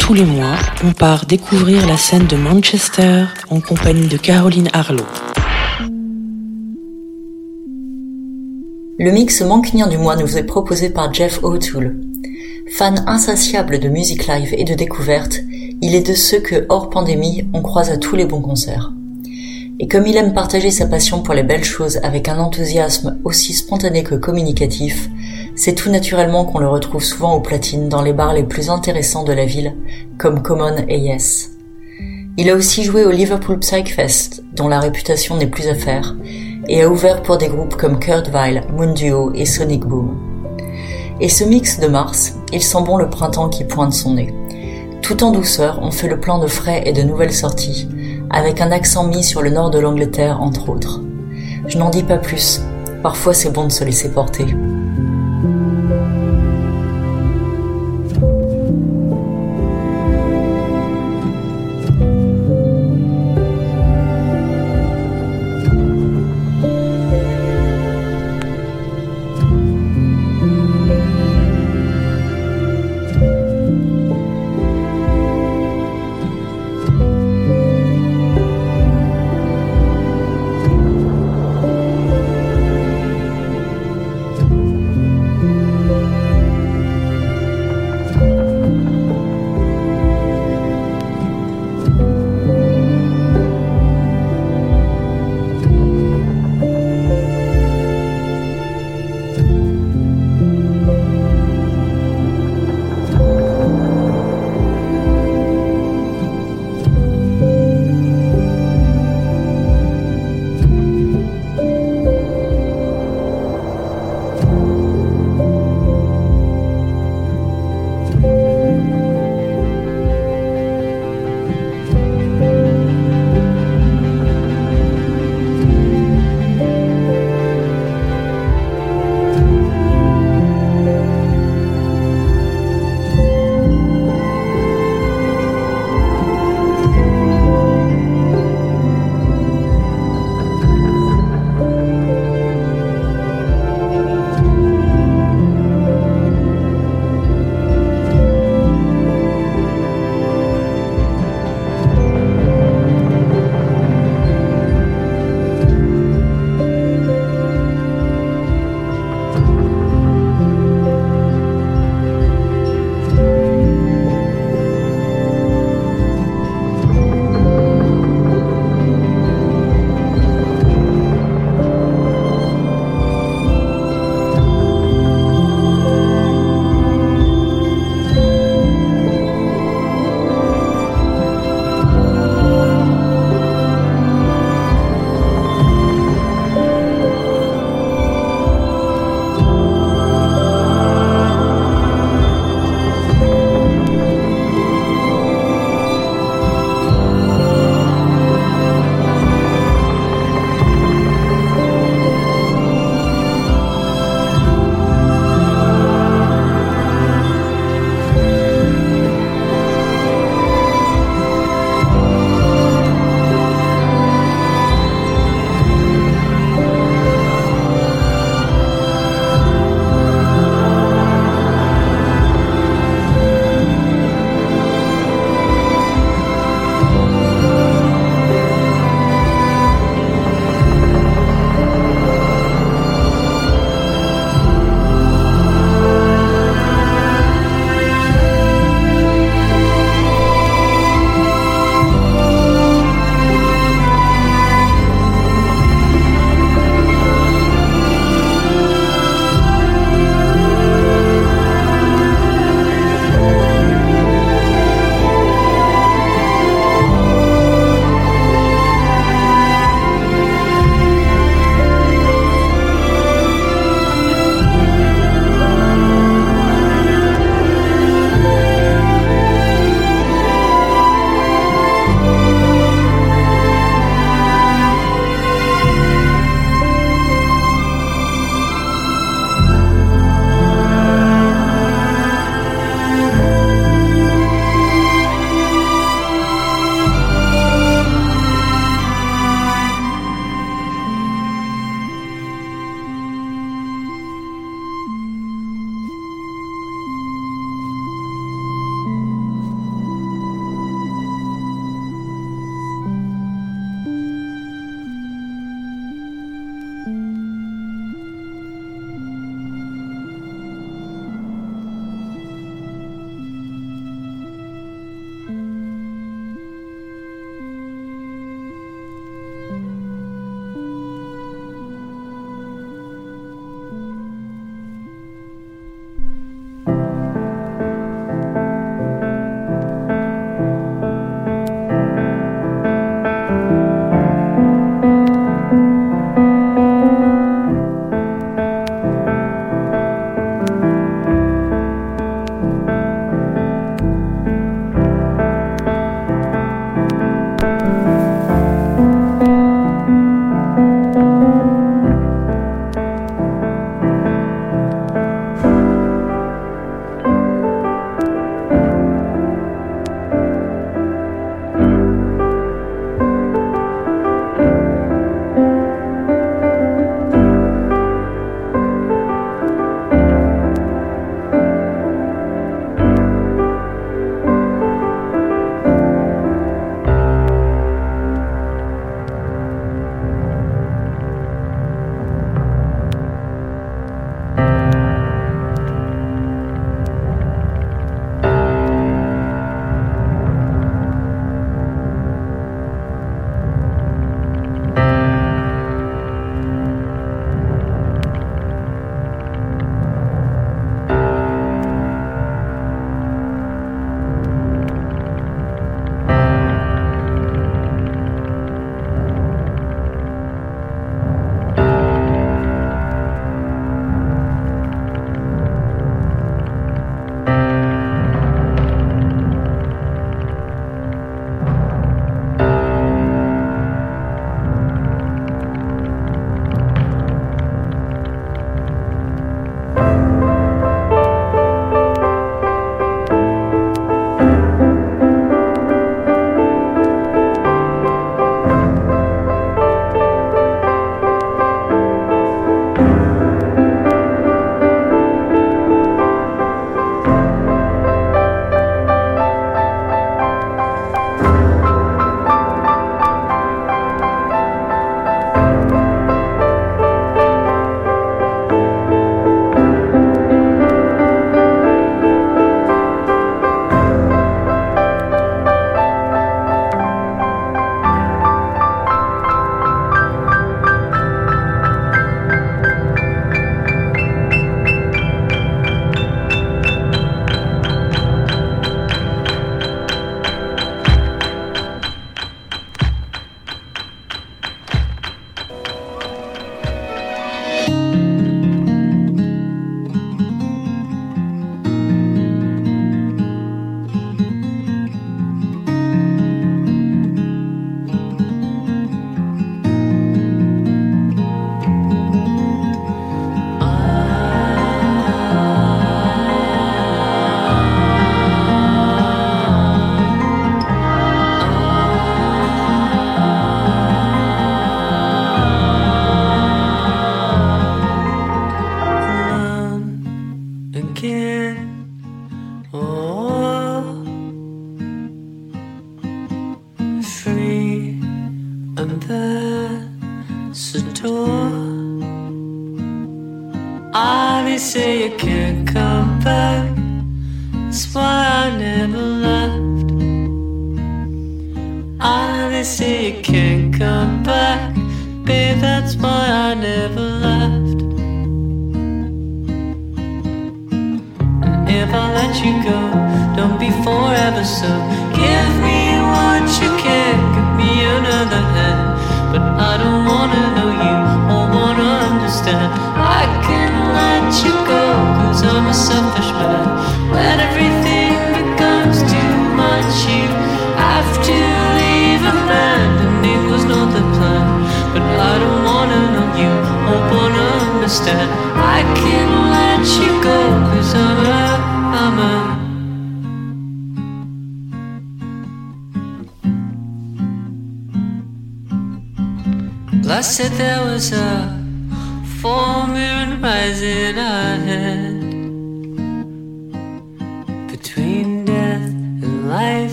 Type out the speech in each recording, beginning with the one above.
Tous les mois, on part découvrir la scène de Manchester en compagnie de Caroline Harlow. Le mix mancunien du mois nous est proposé par Jeff O'Toole. Fan insatiable de musique live et de découverte, il est de ceux que, hors pandémie, on croise à tous les bons concerts. Et comme il aime partager sa passion pour les belles choses avec un enthousiasme aussi spontané que communicatif, c'est tout naturellement qu'on le retrouve souvent aux platines dans les bars les plus intéressants de la ville, comme Common et Yes. Il a aussi joué au Liverpool Psych Fest, dont la réputation n'est plus à faire, et a ouvert pour des groupes comme Kurt Weill, Munduo et Sonic Boom. Et ce mix de mars, il sent bon le printemps qui pointe son nez. Tout en douceur, on fait le plan de frais et de nouvelles sorties, avec un accent mis sur le nord de l'Angleterre entre autres. Je n'en dis pas plus, parfois c'est bon de se laisser porter.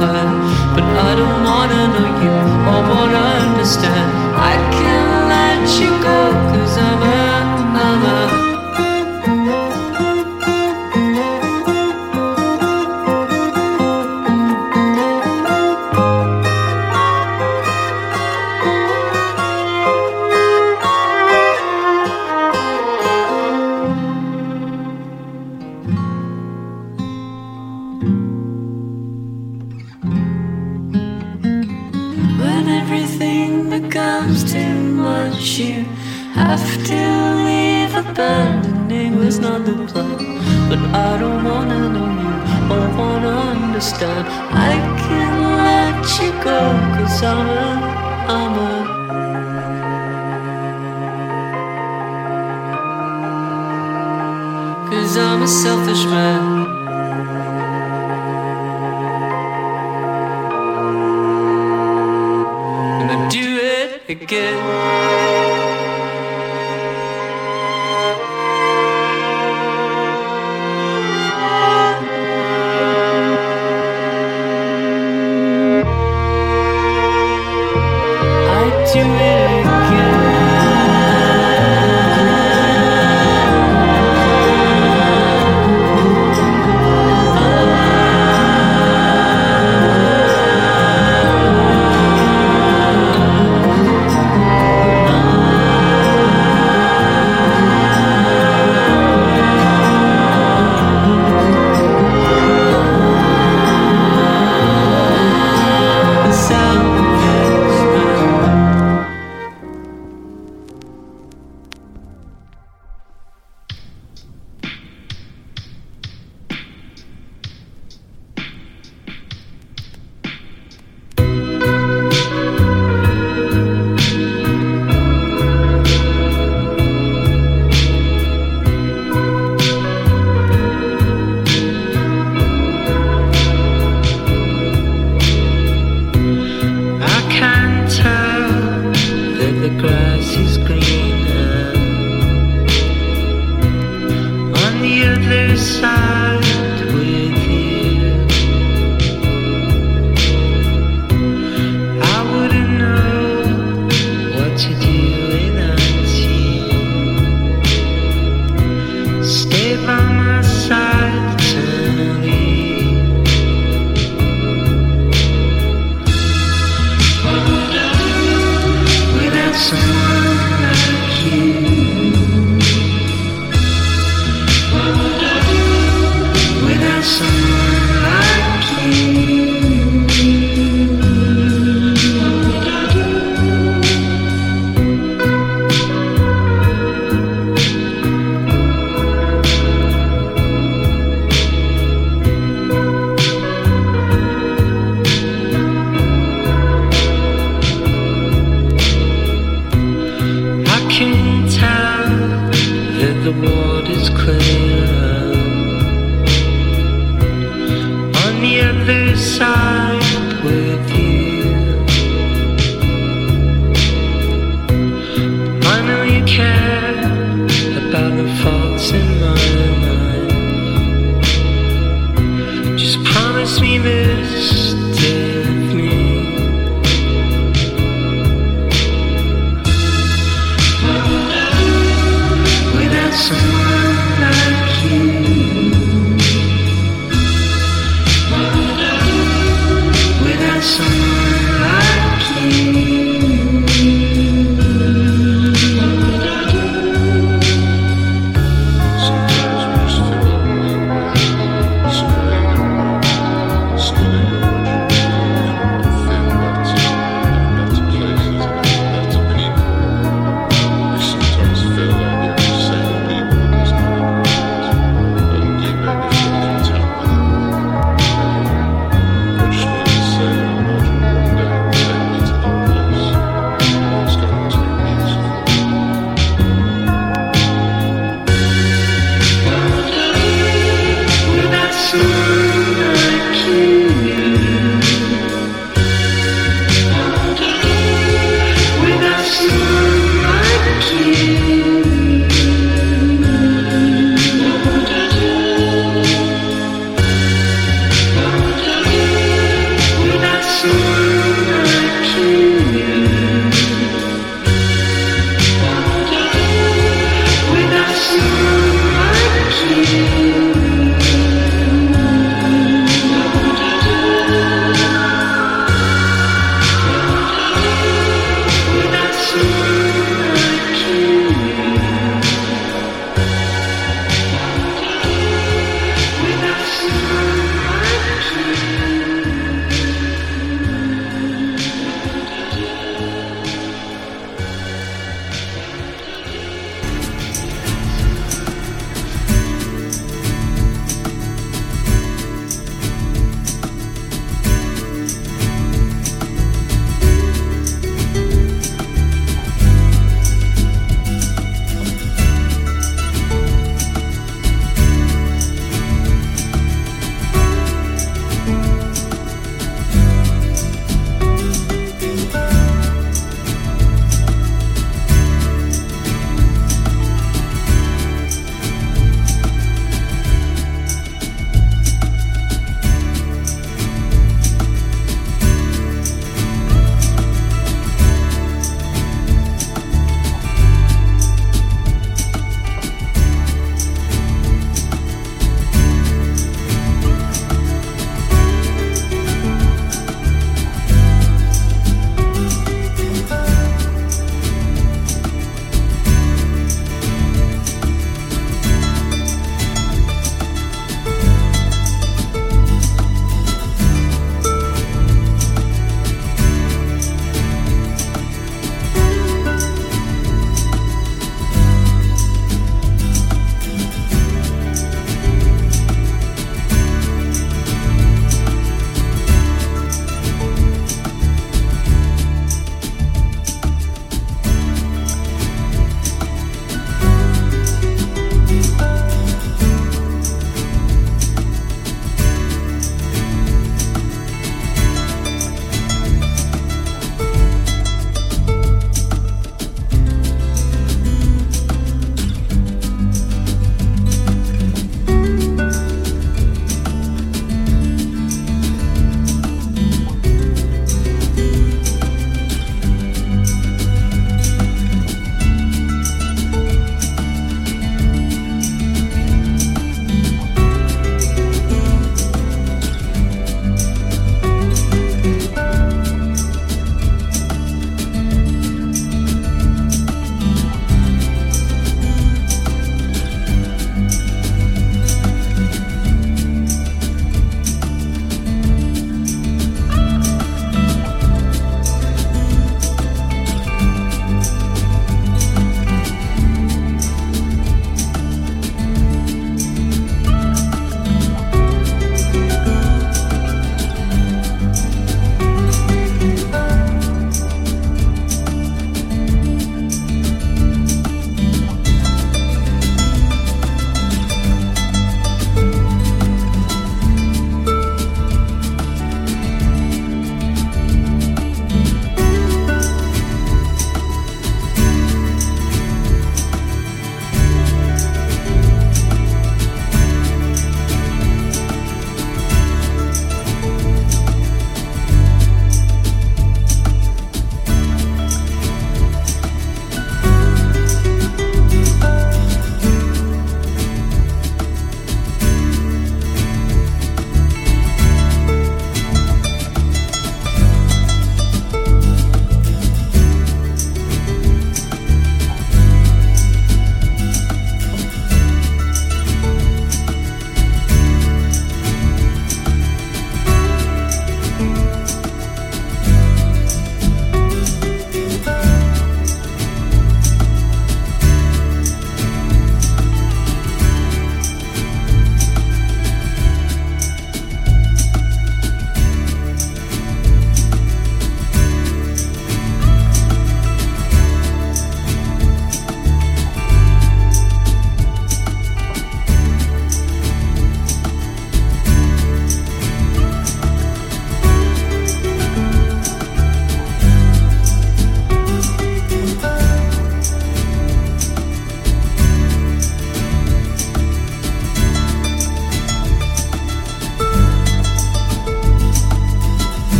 Not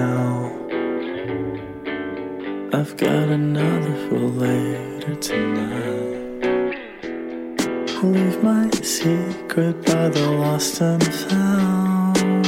now. I've got another for later tonight. Leave my secret by the lost and found.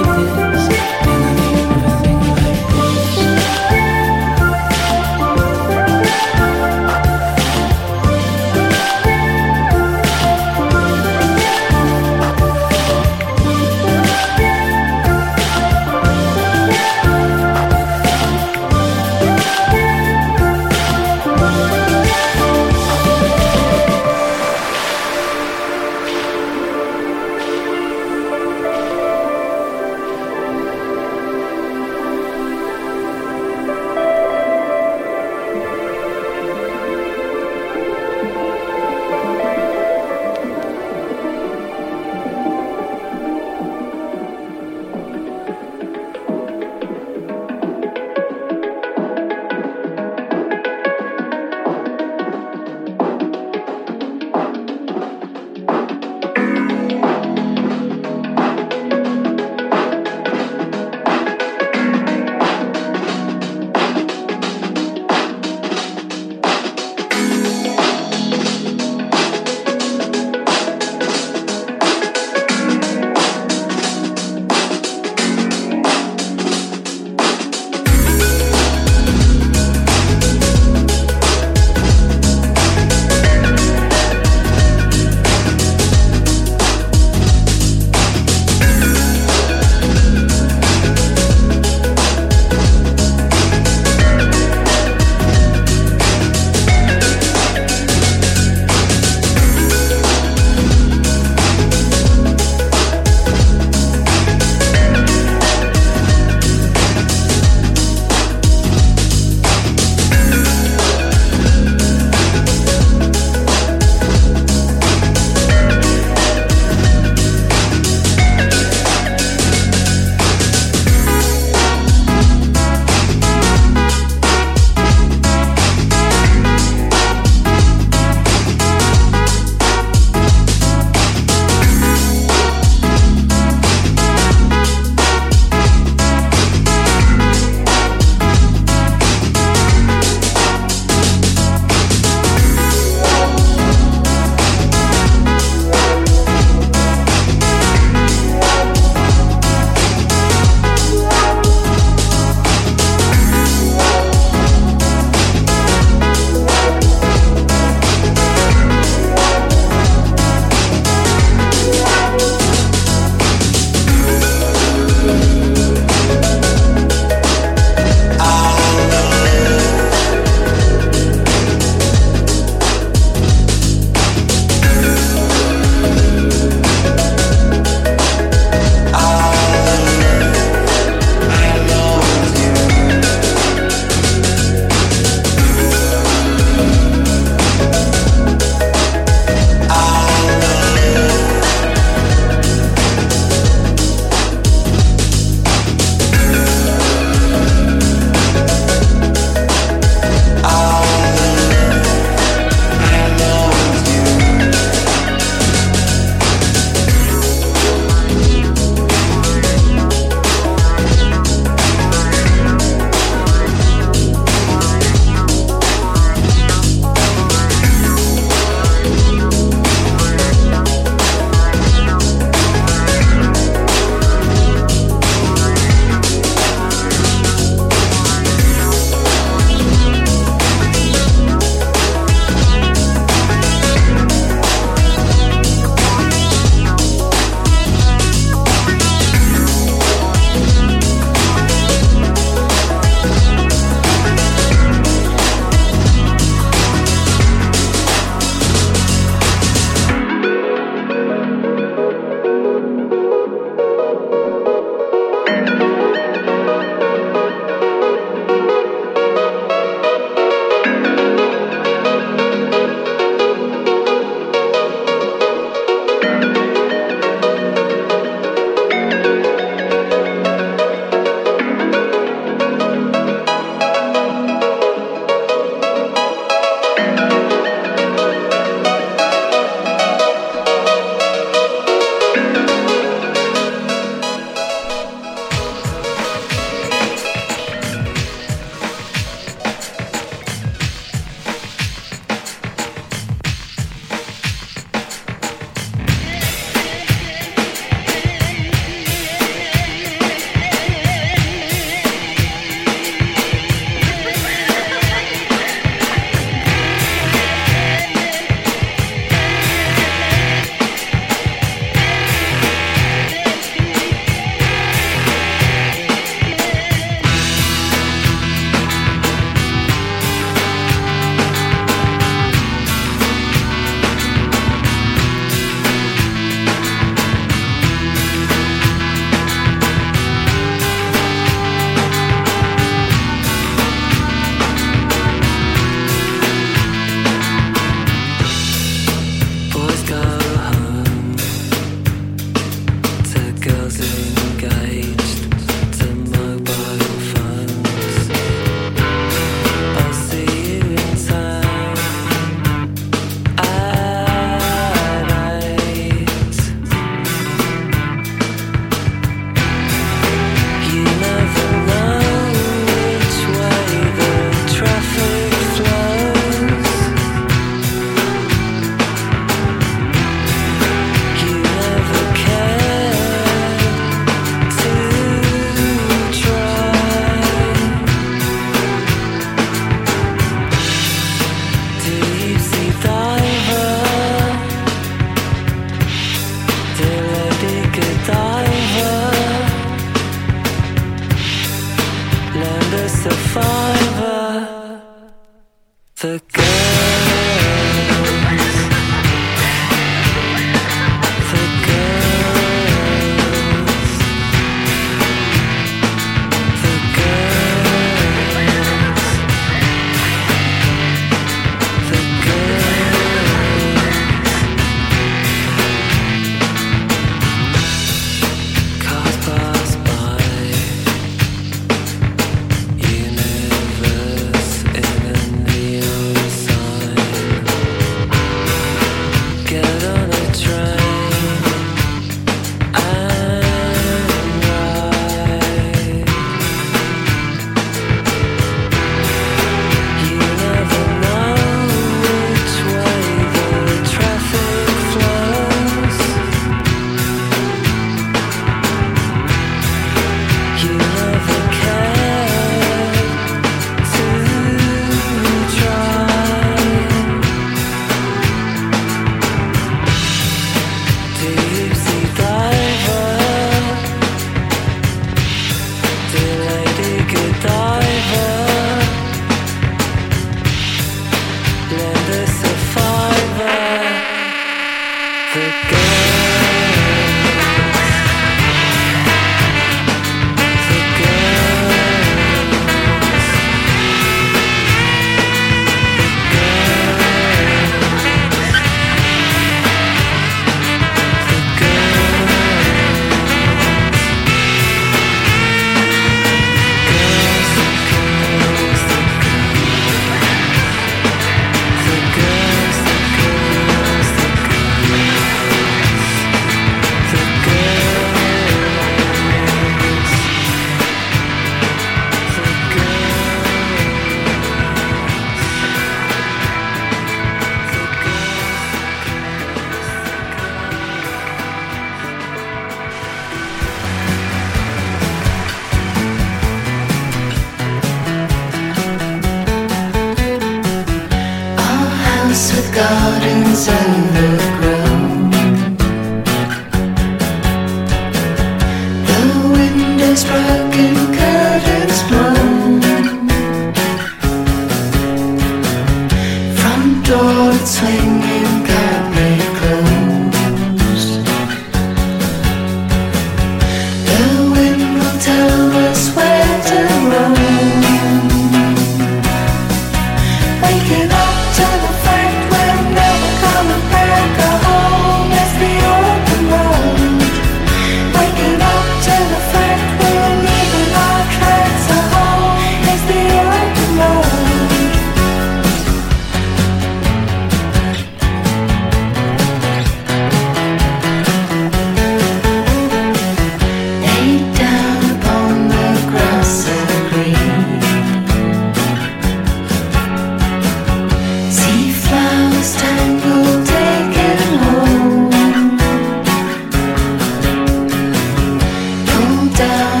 down.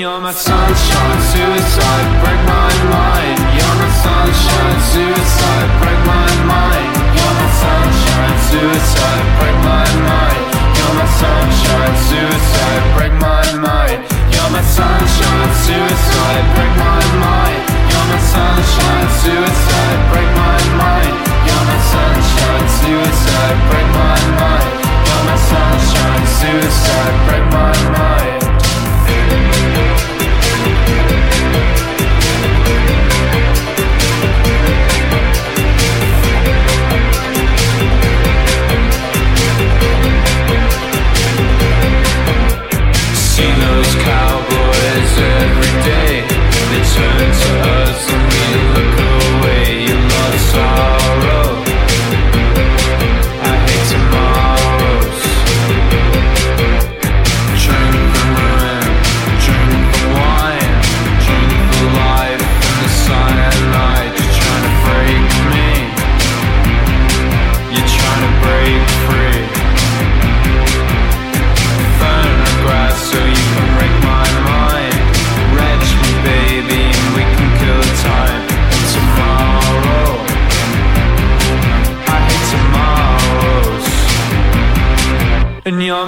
You're my sunshine, suicide, break my mind. You're my sunshine, suicide, break my mind. You're my sunshine, suicide, break my mind. You're my sunshine, suicide, break my mind. You're my sunshine, suicide, break my mind. You're my sunshine, suicide, break my mind. You're my sunshine, suicide, break my mind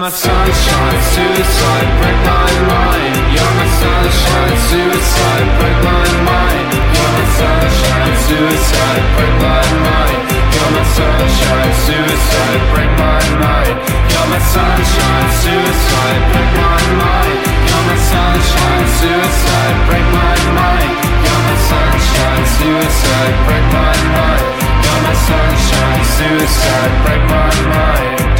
my sunshine, suicide, break my mind. You're my sunshine, suicide, break my mind. You're my sunshine, suicide, break my mind. You're my sunshine, suicide, break my mind. You're my sunshine, suicide, break my mind. You're my sunshine, suicide, break my mind. You're my sunshine, suicide, break my mind. You're my sunshine, suicide, break my mind.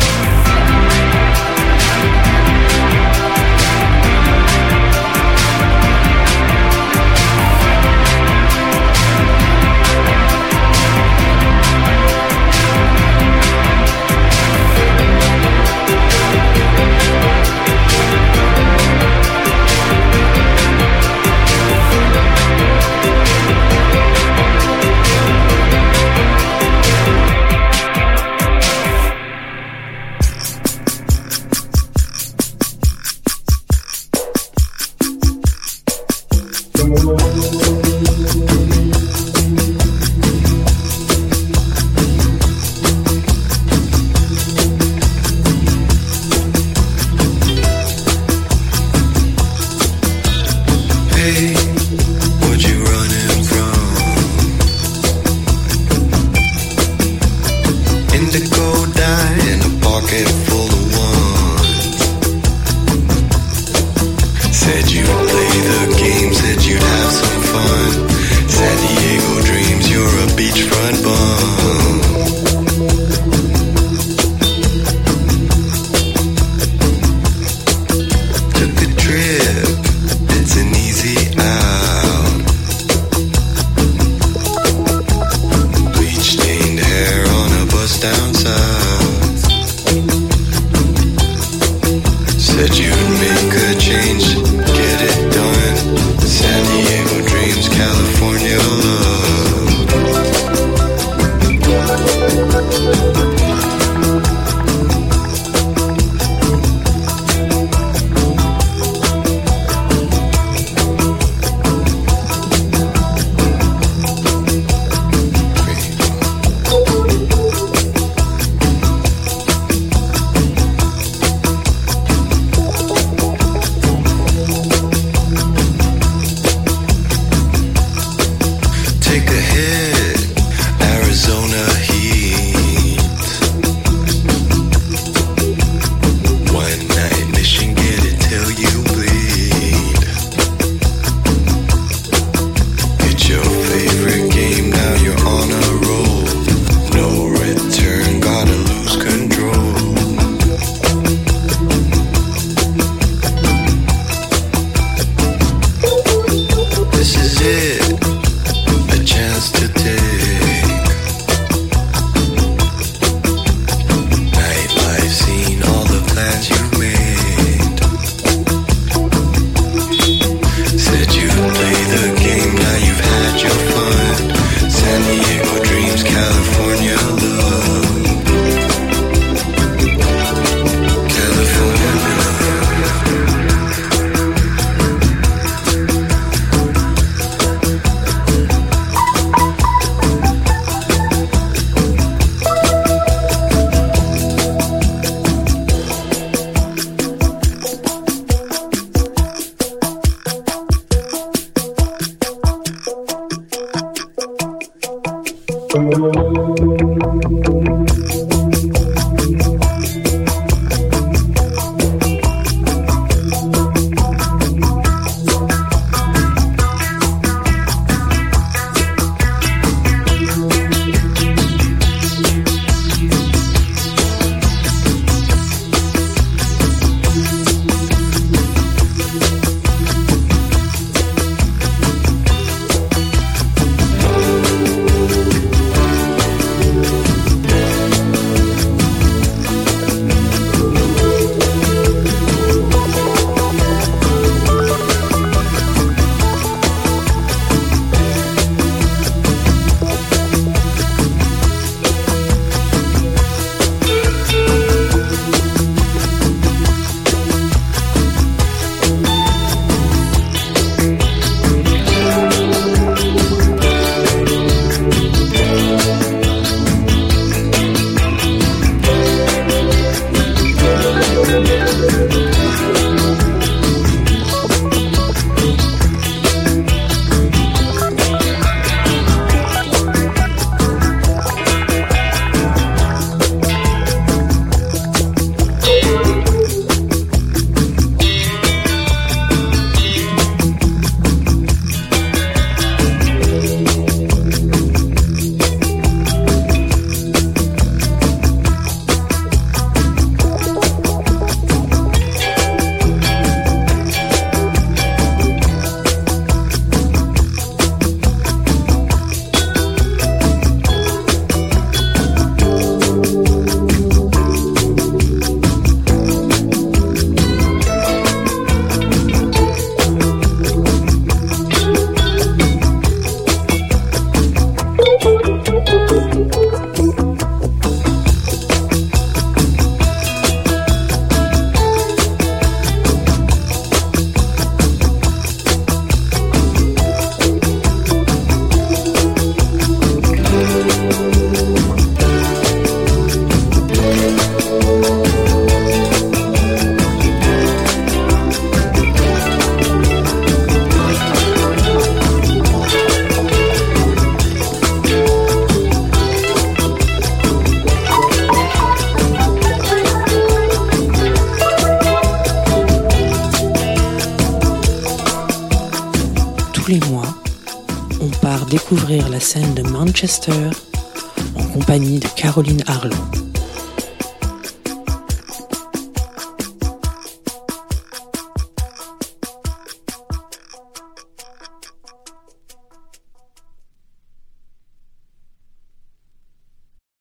Manchester